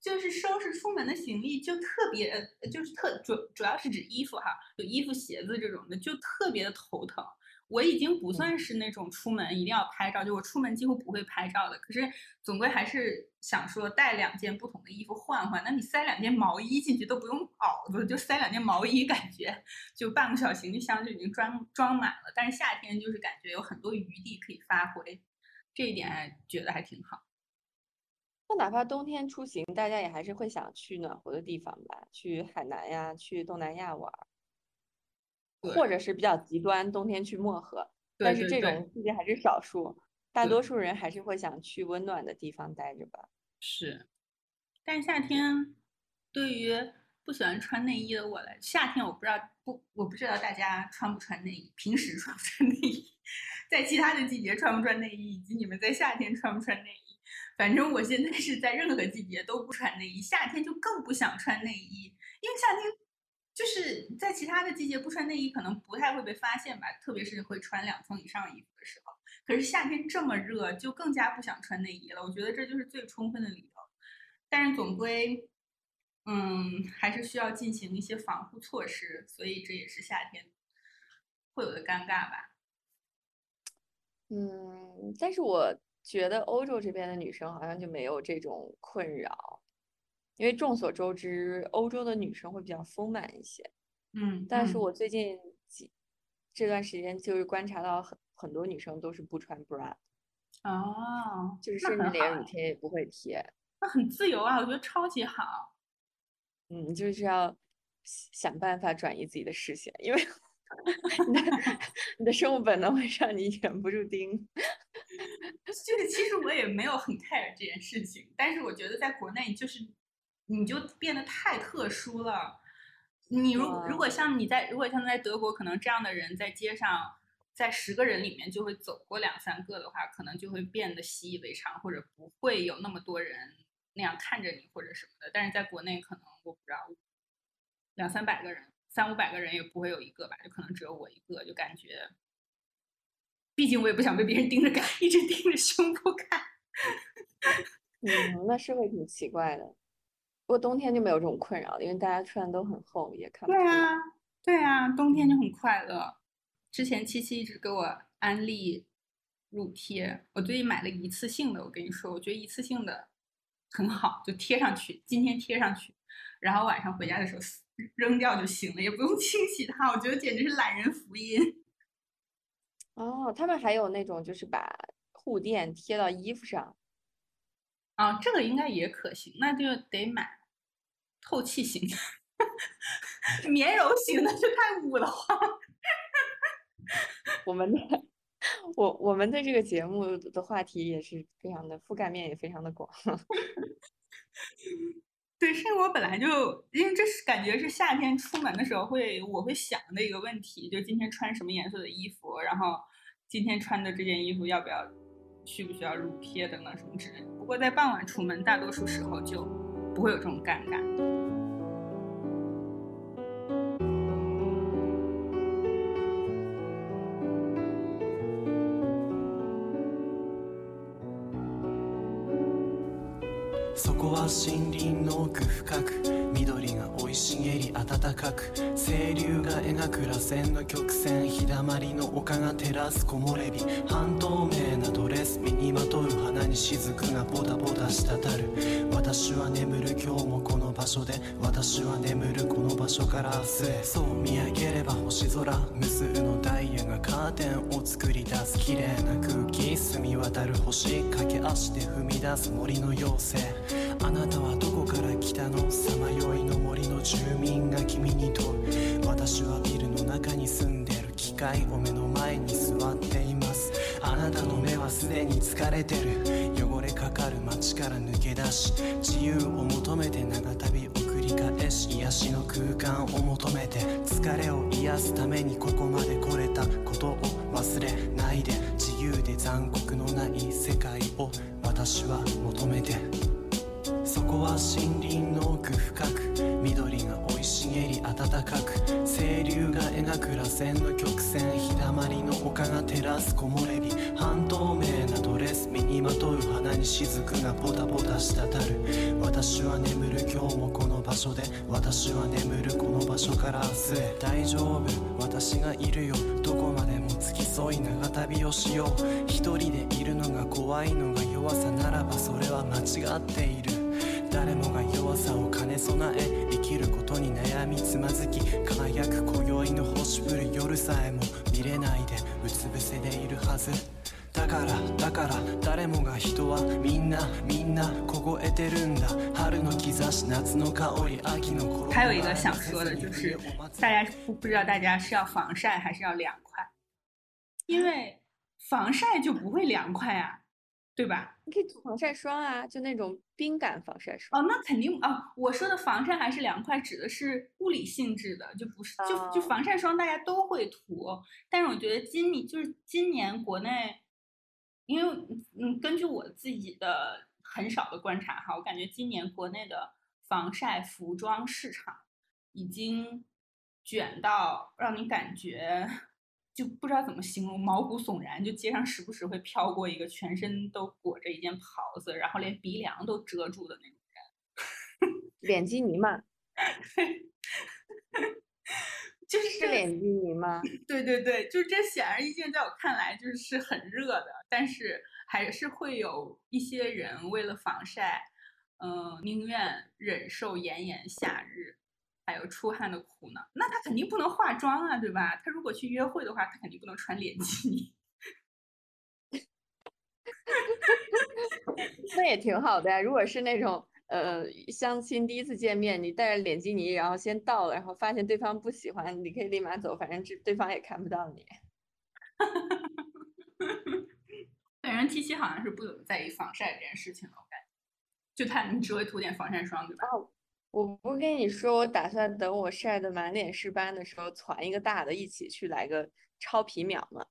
就是收拾出门的行李就特别，就是特主主要是指衣服哈，有衣服、鞋子这种的就特别的头疼。我已经不算是那种出门一定要拍照，就我出门几乎不会拍照的。可是总归还是想说带两件不同的衣服换换。那你塞两件毛衣进去都不用袄子，就塞两件毛衣，感觉就半个小行李箱就已经装装满了。但是夏天就是感觉有很多余地可以发挥，这一点觉得还挺好。那哪怕冬天出行，大家也还是会想去暖和的地方吧，去海南呀，去东南亚玩。或者是比较极端，冬天去漠河，但是这种季节还是少数，大多数人还是会想去温暖的地方待着吧。是，但夏天对于不喜欢穿内衣的我来，夏天我不知道不，我不知道大家穿不穿内衣，平时穿不穿内衣，在其他的季节穿不穿内衣，以及你们在夏天穿不穿内衣。反正我现在是在任何季节都不穿内衣，夏天就更不想穿内衣，因为夏天。就是在其他的季节不穿内衣可能不太会被发现吧，特别是会穿两层以上衣服的时候。可是夏天这么热，就更加不想穿内衣了。我觉得这就是最充分的理由。但是总归，嗯，还是需要进行一些防护措施，所以这也是夏天会有的尴尬吧。嗯，但是我觉得欧洲这边的女生好像就没有这种困扰。因为众所周知，欧洲的女生会比较丰满一些，嗯，但是我最近几这段时间就是观察到很很多女生都是不穿 bra，哦，就是甚至连乳贴也不会贴，那很自由啊，我觉得超级好。嗯，就是要想办法转移自己的视线，因为你的 你的生物本能会让你忍不住盯。就是其实我也没有很 care 这件事情，但是我觉得在国内就是。你就变得太特殊了。你如如果像你在，如果像在德国，可能这样的人在街上，在十个人里面就会走过两三个的话，可能就会变得习以为常，或者不会有那么多人那样看着你或者什么的。但是在国内，可能我不知道，两三百个人、三五百个人也不会有一个吧，就可能只有我一个，就感觉，毕竟我也不想被别人盯着看，一直盯着胸部看。嗯，那是会挺奇怪的。不过冬天就没有这种困扰，因为大家穿的都很厚，也看不出。对啊，对啊，冬天就很快乐。之前七七一直给我安利乳贴，我最近买了一次性的。我跟你说，我觉得一次性的很好，就贴上去，今天贴上去，然后晚上回家的时候扔掉就行了，也不用清洗它。我觉得简直是懒人福音。哦，他们还有那种就是把护垫贴到衣服上。啊，这个应该也可行，那就得买透气型的，棉柔型的就太捂得慌。我们的，我我们的这个节目的话题也是非常的覆盖面也非常的广。对，是我本来就因为这是感觉是夏天出门的时候会我会想的一个问题，就今天穿什么颜色的衣服，然后今天穿的这件衣服要不要。需不需要乳贴等等什么之类的？不过在傍晚出门，大多数时候就不会有这种尴尬。森林の奥深く緑が生い茂り暖かく清流が描く螺旋の曲線日だまりの丘が照らす木漏れ日半透明なドレス身にまとう花に雫がボタボタ滴る。私は眠る今日もこの場所で私は眠るこの場所から明日へ。そう見上げれば星空無数のダイヤがカーテンを作り出す。綺麗な空気澄み渡る星駆け足で踏み出す森の妖精。あなたはどこから来たの？さまよいの森の住民が君に問う私はビルの中に住んでる。機械を目の前に座っています。あなたの目はすでに疲れてる。汚れかかる街から抜け出し自由を求めて長旅を繰り返し癒しの空間を求めて疲れを癒すためにここまで来れたことを忘れないで自由で残酷のない世界を私は求めて。そこは森林の奥深く緑が茂り暖かく清流が描く螺旋の曲線日だまりの丘が照らす木漏れ日半透明なドレス身にまとう花に雫がポタポタ滴る私は眠る今日もこの場所で私は眠るこの場所から明日へ。大丈夫私がいるよどこまでも付き添い長旅をしよう一人でいるのが怖いのが弱さならばそれは間違っている誰もが弱さを兼ね備えきることに悩みつまずき輝く今宵の星降る夜さえも見れないでうつ伏せでいるはず。だからだから誰もが人はみんなみんな凍えてるんだ。春の兆し夏の香り秋の頃还有一个想说的就是大家不不知道大家是要防晒还是要凉快。因为防晒就不会凉快啊对吧？你可以涂防晒霜啊，就那种冰感防晒霜。哦，那肯定啊。我说的防晒还是凉快，指的是物理性质的，就不是就就防晒霜大家都会涂。但是我觉得今年就是今年国内，因为嗯，根据我自己的很少的观察哈，我感觉今年国内的防晒服装市场已经卷到让你感觉。就不知道怎么形容，毛骨悚然。就街上时不时会飘过一个全身都裹着一件袍子，然后连鼻梁都遮住的那种 人，脸基尼嘛？就是脸基尼吗？对对对，就是这显而易见，在我看来就是很热的，但是还是会有一些人为了防晒，嗯，宁愿忍受炎炎夏日。还有出汗的苦呢，那他肯定不能化妆啊，对吧？他如果去约会的话，他肯定不能穿脸基尼。那也挺好的呀。如果是那种呃相亲第一次见面，你带着脸基尼，然后先到了，然后发现对方不喜欢，你可以立马走，反正这对方也看不到你。本人 T 七好像是不怎么在意防晒这件事情的，我感觉。就他，你只会涂点防晒霜，对吧？我不跟你说，我打算等我晒得满脸是斑的时候，攒一个大的，一起去来个超皮秒嘛。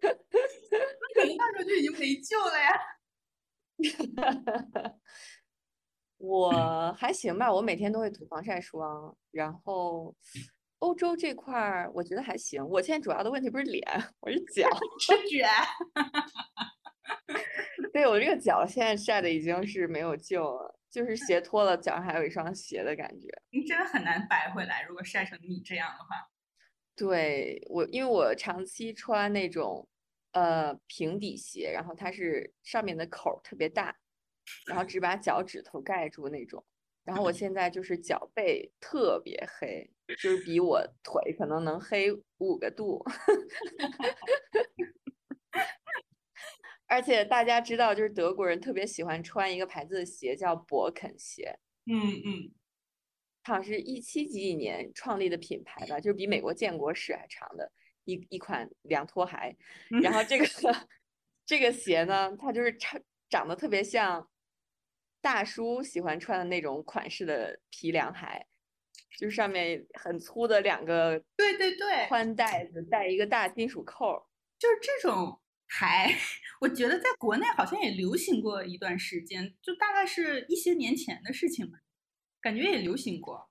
那肯定那时候就已经没救了呀。我还行吧，我每天都会涂防晒霜。然后欧洲这块儿，我觉得还行。我现在主要的问题不是脸，我是脚，是卷。对我这个脚现在晒的已经是没有救了，就是 鞋脱了，脚上还有一双鞋的感觉。你真的很难白回来，如果晒成你这样的话。对我，因为我长期穿那种呃平底鞋，然后它是上面的口特别大，然后只把脚趾头盖住那种。然后我现在就是脚背特别黑，就是比我腿可能能黑五个度。而且大家知道，就是德国人特别喜欢穿一个牌子的鞋，叫勃肯鞋。嗯嗯，好像是一七几几年创立的品牌吧，就是比美国建国史还长的一一款凉拖鞋。然后这个 这个鞋呢，它就是长长得特别像大叔喜欢穿的那种款式的皮凉鞋，就是上面很粗的两个对对对宽带子，带一个大金属扣，就是这种。还，我觉得在国内好像也流行过一段时间，就大概是一些年前的事情吧，感觉也流行过。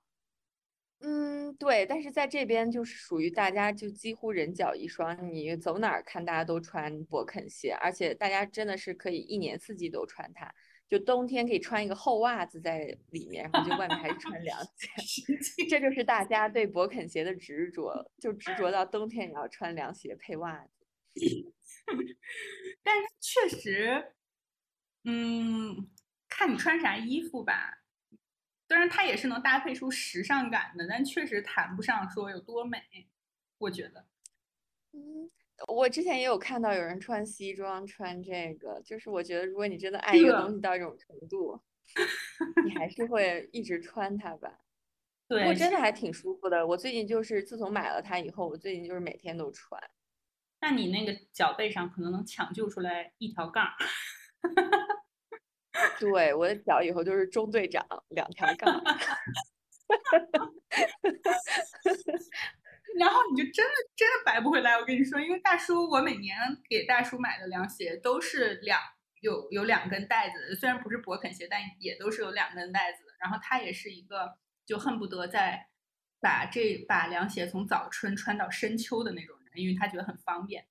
嗯，对，但是在这边就是属于大家就几乎人脚一双，你走哪儿看大家都穿勃肯鞋，而且大家真的是可以一年四季都穿它，就冬天可以穿一个厚袜子在里面，然后就外面还是穿凉鞋，这就是大家对勃肯鞋的执着，就执着到冬天也要穿凉鞋配袜子。但是确实，嗯，看你穿啥衣服吧。当然，它也是能搭配出时尚感的，但确实谈不上说有多美。我觉得，嗯，我之前也有看到有人穿西装穿这个，就是我觉得，如果你真的爱一个东西到这种程度，你还是 会一直穿它吧。对，不过真的还挺舒服的。我最近就是自从买了它以后，我最近就是每天都穿。那你那个脚背上可能能抢救出来一条杠，对，我的脚以后就是中队长，两条杠，然后你就真的真的白不回来。我跟你说，因为大叔，我每年给大叔买的凉鞋都是两有有两根带子，虽然不是勃肯鞋，但也都是有两根带子的。然后他也是一个就恨不得在把这把凉鞋从早春穿到深秋的那种。因为他觉得很方便，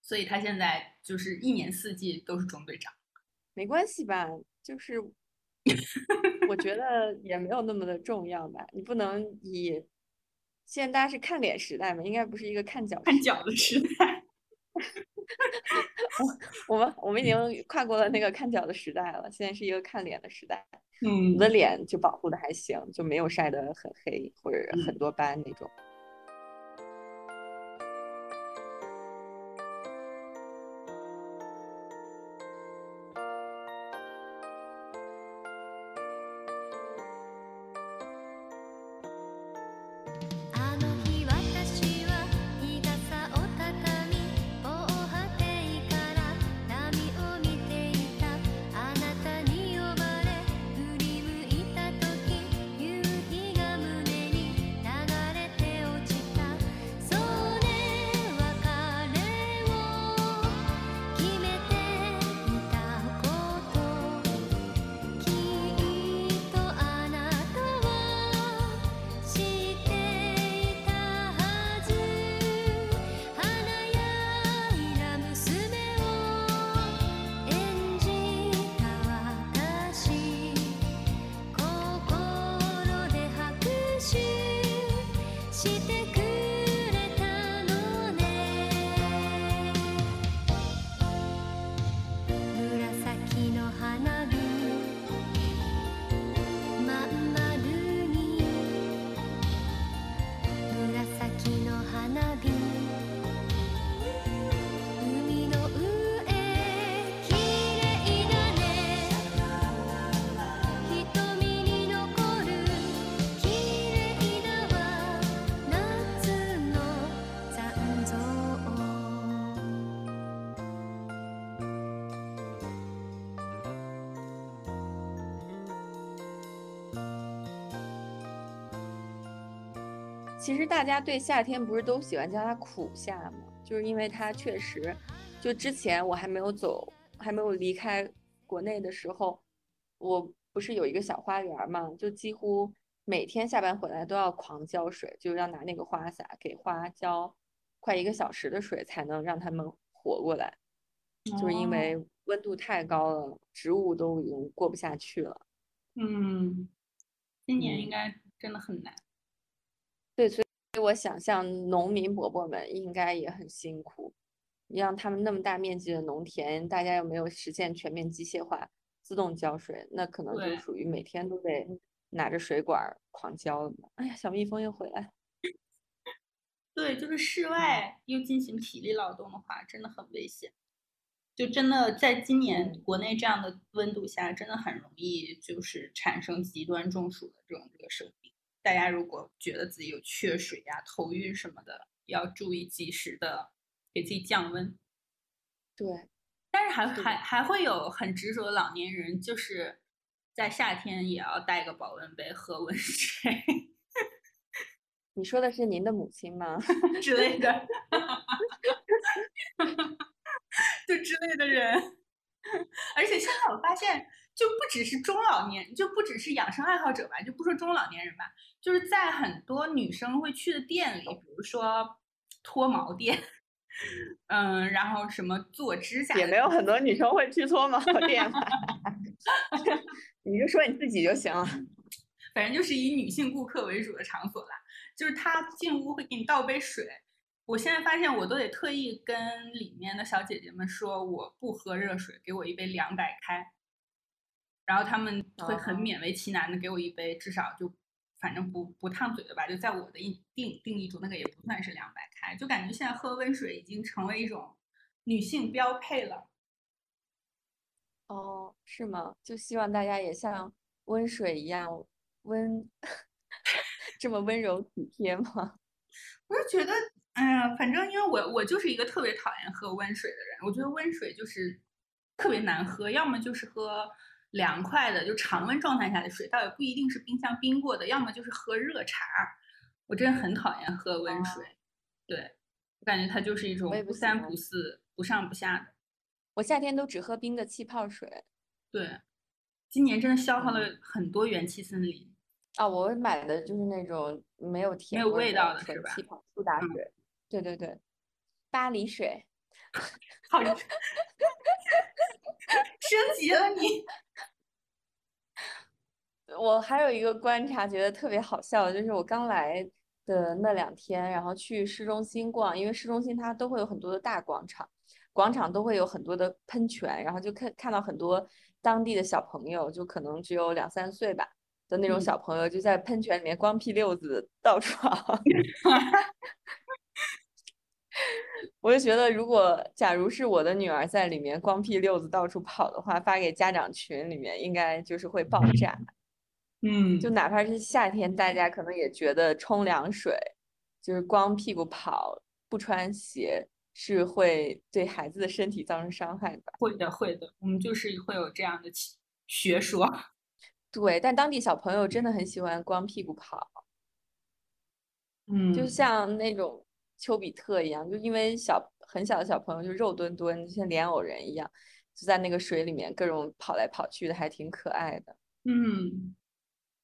所以他现在就是一年四季都是中队长。没关系吧？就是我觉得也没有那么的重要吧。你不能以现在大家是看脸时代嘛，应该不是一个看脚看脚的时代。我 我们我们已经跨过了那个看脚的时代了，现在是一个看脸的时代。嗯，我的脸就保护的还行，就没有晒得很黑或者很多斑那种。其实大家对夏天不是都喜欢叫它苦夏吗？就是因为它确实，就之前我还没有走，还没有离开国内的时候，我不是有一个小花园嘛，就几乎每天下班回来都要狂浇水，就要拿那个花洒给花浇快一个小时的水，才能让它们活过来。就是因为温度太高了，植物都已经过不下去了。嗯，今年应该真的很难。对，所以我想象农民伯伯们应该也很辛苦。你让他们那么大面积的农田，大家又没有实现全面机械化、自动浇水，那可能就属于每天都得拿着水管狂浇了。哎呀，小蜜蜂又回来。对，就是室外又进行体力劳动的话，真的很危险。就真的在今年国内这样的温度下，真的很容易就是产生极端中暑的这种这个生病。大家如果觉得自己有缺水呀、头晕什么的，要注意及时的。给自己降温，对，但是还还还会有很执着的老年人，就是在夏天也要带个保温杯喝温水。你说的是您的母亲吗？之类的，就之类的人。而且现在我发现，就不只是中老年，就不只是养生爱好者吧，就不说中老年人吧，就是在很多女生会去的店里，比如说脱毛店。嗯，然后什么做指甲也没有很多女生会去脱毛店，你就说你自己就行了。反正就是以女性顾客为主的场所啦，就是他进屋会给你倒杯水。我现在发现我都得特意跟里面的小姐姐们说我不喝热水，给我一杯凉白开。然后他们会很勉为其难的给我一杯，至少就。反正不不烫嘴的吧，就在我的定定定义中，那个也不算是凉白开，就感觉现在喝温水已经成为一种女性标配了。哦，是吗？就希望大家也像温水一样温，这么温柔体贴吗？我就觉得，哎呀，反正因为我我就是一个特别讨厌喝温水的人，我觉得温水就是特别难喝，要么就是喝。凉快的，就常温状态下的水，倒也不一定是冰箱冰过的，要么就是喝热茶。我真的很讨厌喝温水，对我感觉它就是一种不三不四、不上不下的。我夏天都只喝冰的气泡水。对，今年真的消耗了很多元气森林。啊，我买的就是那种没有甜、没有味道的是吧？气泡苏打水。对对对，巴黎水。好，升级了你。我还有一个观察，觉得特别好笑，就是我刚来的那两天，然后去市中心逛，因为市中心它都会有很多的大广场，广场都会有很多的喷泉，然后就看看到很多当地的小朋友，就可能只有两三岁吧的那种小朋友，就在喷泉里面光屁溜子到处跑。我就觉得，如果假如是我的女儿在里面光屁溜子到处跑的话，发给家长群里面，应该就是会爆炸。嗯，就哪怕是夏天，大家可能也觉得冲凉水就是光屁股跑不穿鞋是会对孩子的身体造成伤害的。会的，会的，我们就是会有这样的学说。对，但当地小朋友真的很喜欢光屁股跑。嗯，就像那种丘比特一样，就因为小很小的小朋友就肉墩墩，就像莲藕人一样，就在那个水里面各种跑来跑去的，还挺可爱的。嗯。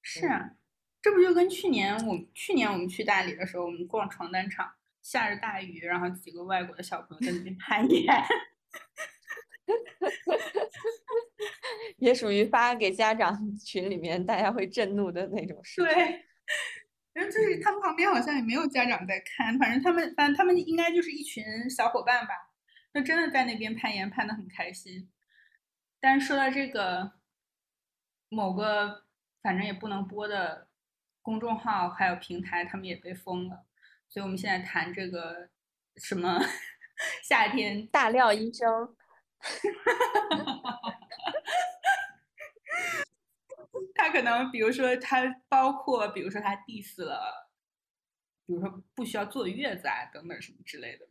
是啊，这不就跟去年我去年我们去大理的时候，我们逛床单厂，下着大雨，然后几个外国的小朋友在那边攀岩，也属于发给家长群里面大家会震怒的那种事。对，然后就是他们旁边好像也没有家长在看，反正他们反正他们应该就是一群小伙伴吧，就真的在那边攀岩攀的很开心。但是说到这个某个。反正也不能播的公众号还有平台，他们也被封了，所以我们现在谈这个什么 夏天大料医生，他可能比如说他包括比如说他 diss 了，比如说不需要坐月子啊等等什么之类的，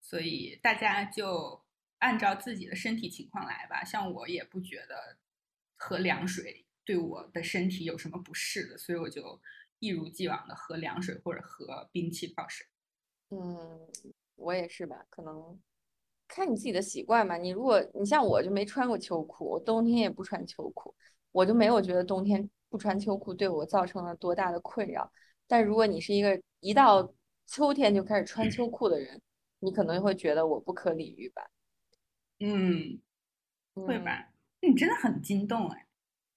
所以大家就按照自己的身体情况来吧。像我也不觉得喝凉水。对我的身体有什么不适的，所以我就一如既往的喝凉水或者喝冰气泡水。嗯，我也是吧，可能看你自己的习惯吧。你如果你像我就没穿过秋裤，我冬天也不穿秋裤，我就没有觉得冬天不穿秋裤对我造成了多大的困扰。但如果你是一个一到秋天就开始穿秋裤的人，你可能会觉得我不可理喻吧。嗯，会吧？你真的很激动哎。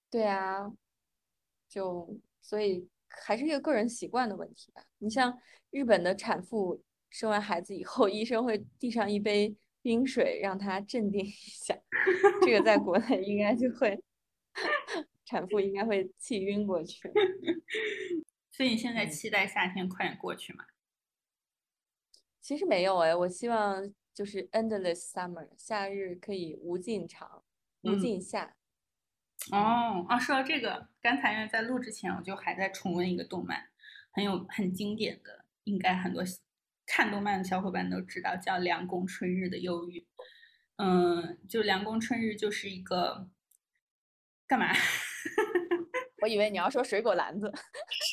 对啊，就所以还是一个个人习惯的问题吧。你像日本的产妇生完孩子以后，医生会递上一杯冰水让她镇定一下，这个在国内应该就会产妇应该会气晕过去。所以你现在期待夏天快点过去吗？其实没有哎，我希望就是 endless summer，夏日可以无尽长，无尽夏。哦啊，说到这个，刚才在录之前，我就还在重温一个动漫，很有很经典的，应该很多看动漫的小伙伴都知道，叫《凉宫春日的忧郁》。嗯，就《凉宫春日》就是一个干嘛？我以为你要说水果篮子。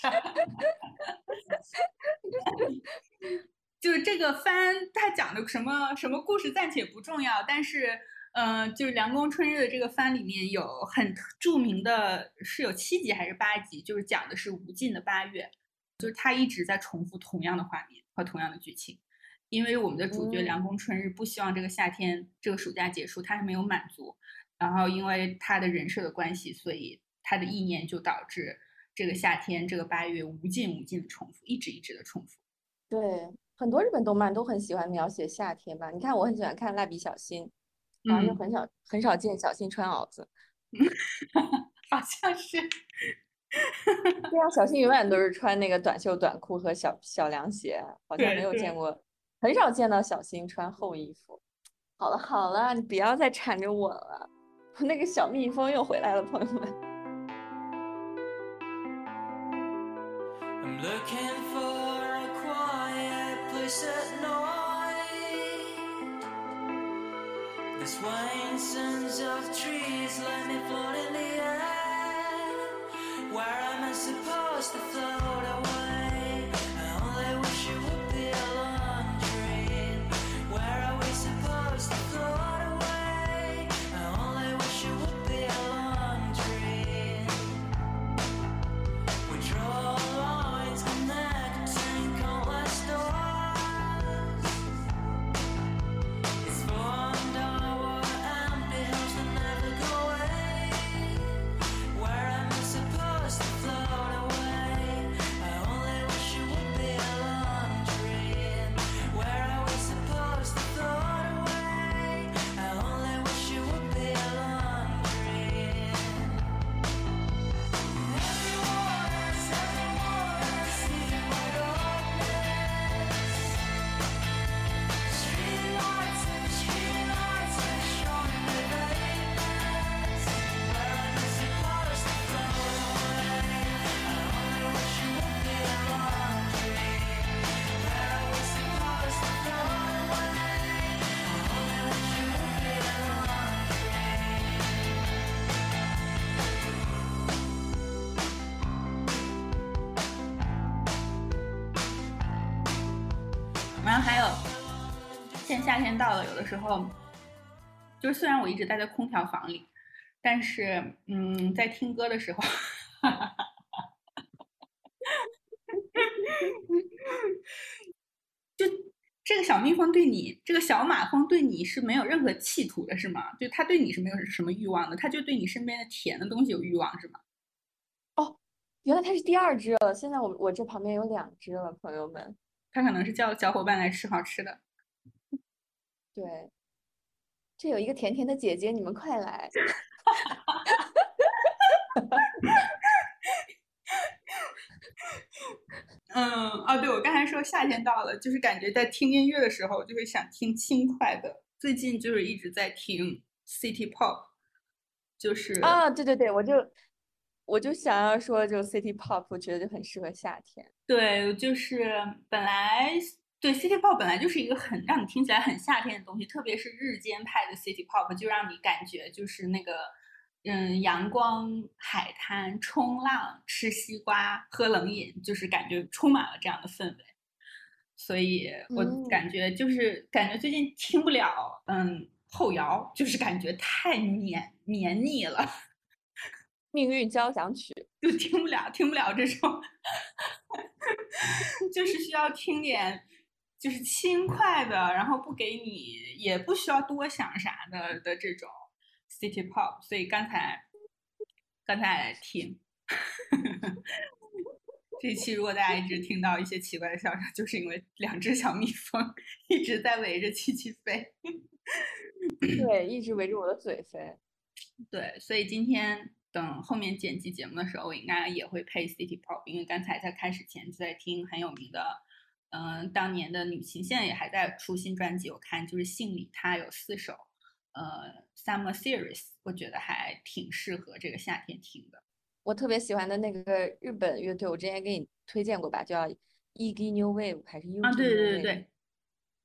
就是这个番，它讲的什么什么故事暂且不重要，但是。嗯，就是《凉宫春日》的这个番里面有很著名的，是有七集还是八集？就是讲的是无尽的八月，就是他一直在重复同样的画面和同样的剧情，因为我们的主角凉宫春日不希望这个夏天、这个暑假结束，他还没有满足，然后因为他的人设的关系，所以他的意念就导致这个夏天、这个八月无尽无尽的重复，一直一直的重复。对，很多日本动漫都很喜欢描写夏天吧？你看，我很喜欢看《蜡笔小新》。好像很少很少见小新穿袄子，好像是。对啊，小新永远都 是穿那个短袖短裤和小小凉鞋，好像没有见过，很少见到小新穿厚衣服。好了好了，你不要再缠着我了，那个小蜜蜂又回来了，朋友们。This wine sons of trees let me float in the air. Where am I supposed to float away? 到了，有的时候，就是虽然我一直待在空调房里，但是，嗯，在听歌的时候，就这个小蜜蜂对你，这个小马蜂对你是没有任何企图的，是吗？就它对你是没有什么欲望的，它就对你身边的甜的东西有欲望，是吗？哦，原来它是第二只了，现在我我这旁边有两只了，朋友们。它可能是叫小伙伴来吃好吃的，对，这有一个甜甜的姐姐，你们快来！嗯，哦，对，我刚才说夏天到了，就是感觉在听音乐的时候就会想听轻快的。最近就是一直在听 City Pop，就是啊，对对对，我就。我就想要说，就 City Pop，我觉得就很适合夏天。对，就是本来对 City Pop 本来就是一个很让你听起来很夏天的东西，特别是日间派的 City Pop，就让你感觉就是那个嗯，阳光、海滩、冲浪、吃西瓜、喝冷饮，就是感觉充满了这样的氛围。所以我感觉就是感觉最近听不了嗯后摇，就是感觉太黏黏腻了。命运交响曲就听不了，听不了这种，就是需要听点，就是轻快的，然后不给你也不需要多想啥的的这种 city pop。所以刚才刚才听 这期，如果大家一直听到一些奇怪的笑声，就是因为两只小蜜蜂一直在围着七七飞。对，一直围着我的嘴飞。对，所以今天等后面剪辑节目的时候，我应该也会配 City Pop，因为刚才在开始前就在听很有名的，嗯，当年的女性，现在也还在出新专辑。我看就是信里她有四首，呃，Summer Series，我觉得还挺适合这个夏天听的。我特别喜欢的那个日本乐队，我之前给你推荐过吧，叫 E.G. New Wave 还是 U？啊，对对对对。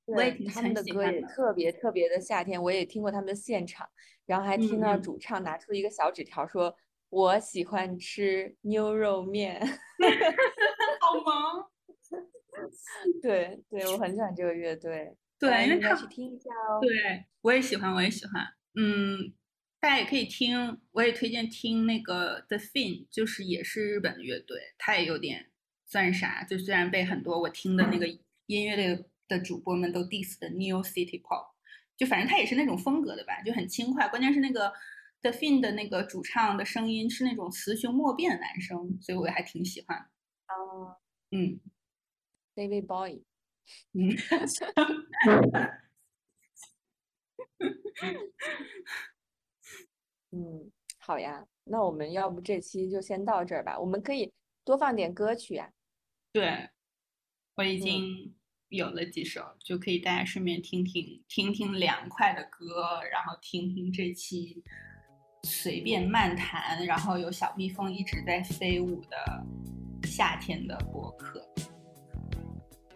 我也他们的歌也特别特别的夏天，我也听过他们的现场，然后还听到主唱拿出一个小纸条说：“我喜欢吃牛肉面。” 好萌。对对，我很喜欢这个乐队。对，应该去听一下哦。对，我也喜欢，我也喜欢。嗯，大家也可以听，我也推荐听那个 The Fin，就是也是日本的乐队，他也有点算啥，就虽然被很多我听的那个音乐类。的主播们都 diss 的 New City Pop，就反正他也是那种风格的吧，就很轻快。关键是那个 The Fin 的那个主唱的声音是那种雌雄莫辨的男生，所以我还挺喜欢。哦，嗯，David Bowie，嗯，嗯，好呀，那我们要不这期就先到这儿吧？我们可以多放点歌曲呀。对，我已经。有了几首，就可以大家顺便听听听听凉快的歌，然后听听这期随便漫谈，然后有小蜜蜂一直在飞舞的夏天的播客。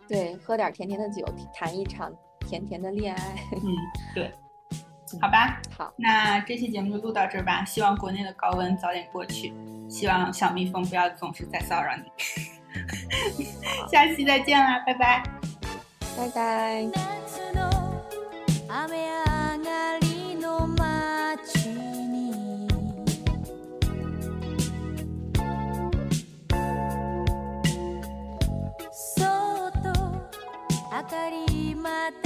对，喝点甜甜的酒，谈一场甜甜的恋爱。嗯，对，好吧。好，那这期节目就录到这儿吧。希望国内的高温早点过去，希望小蜜蜂不要总是在骚扰你。下期再见啦，拜拜。拜拜。当たり前。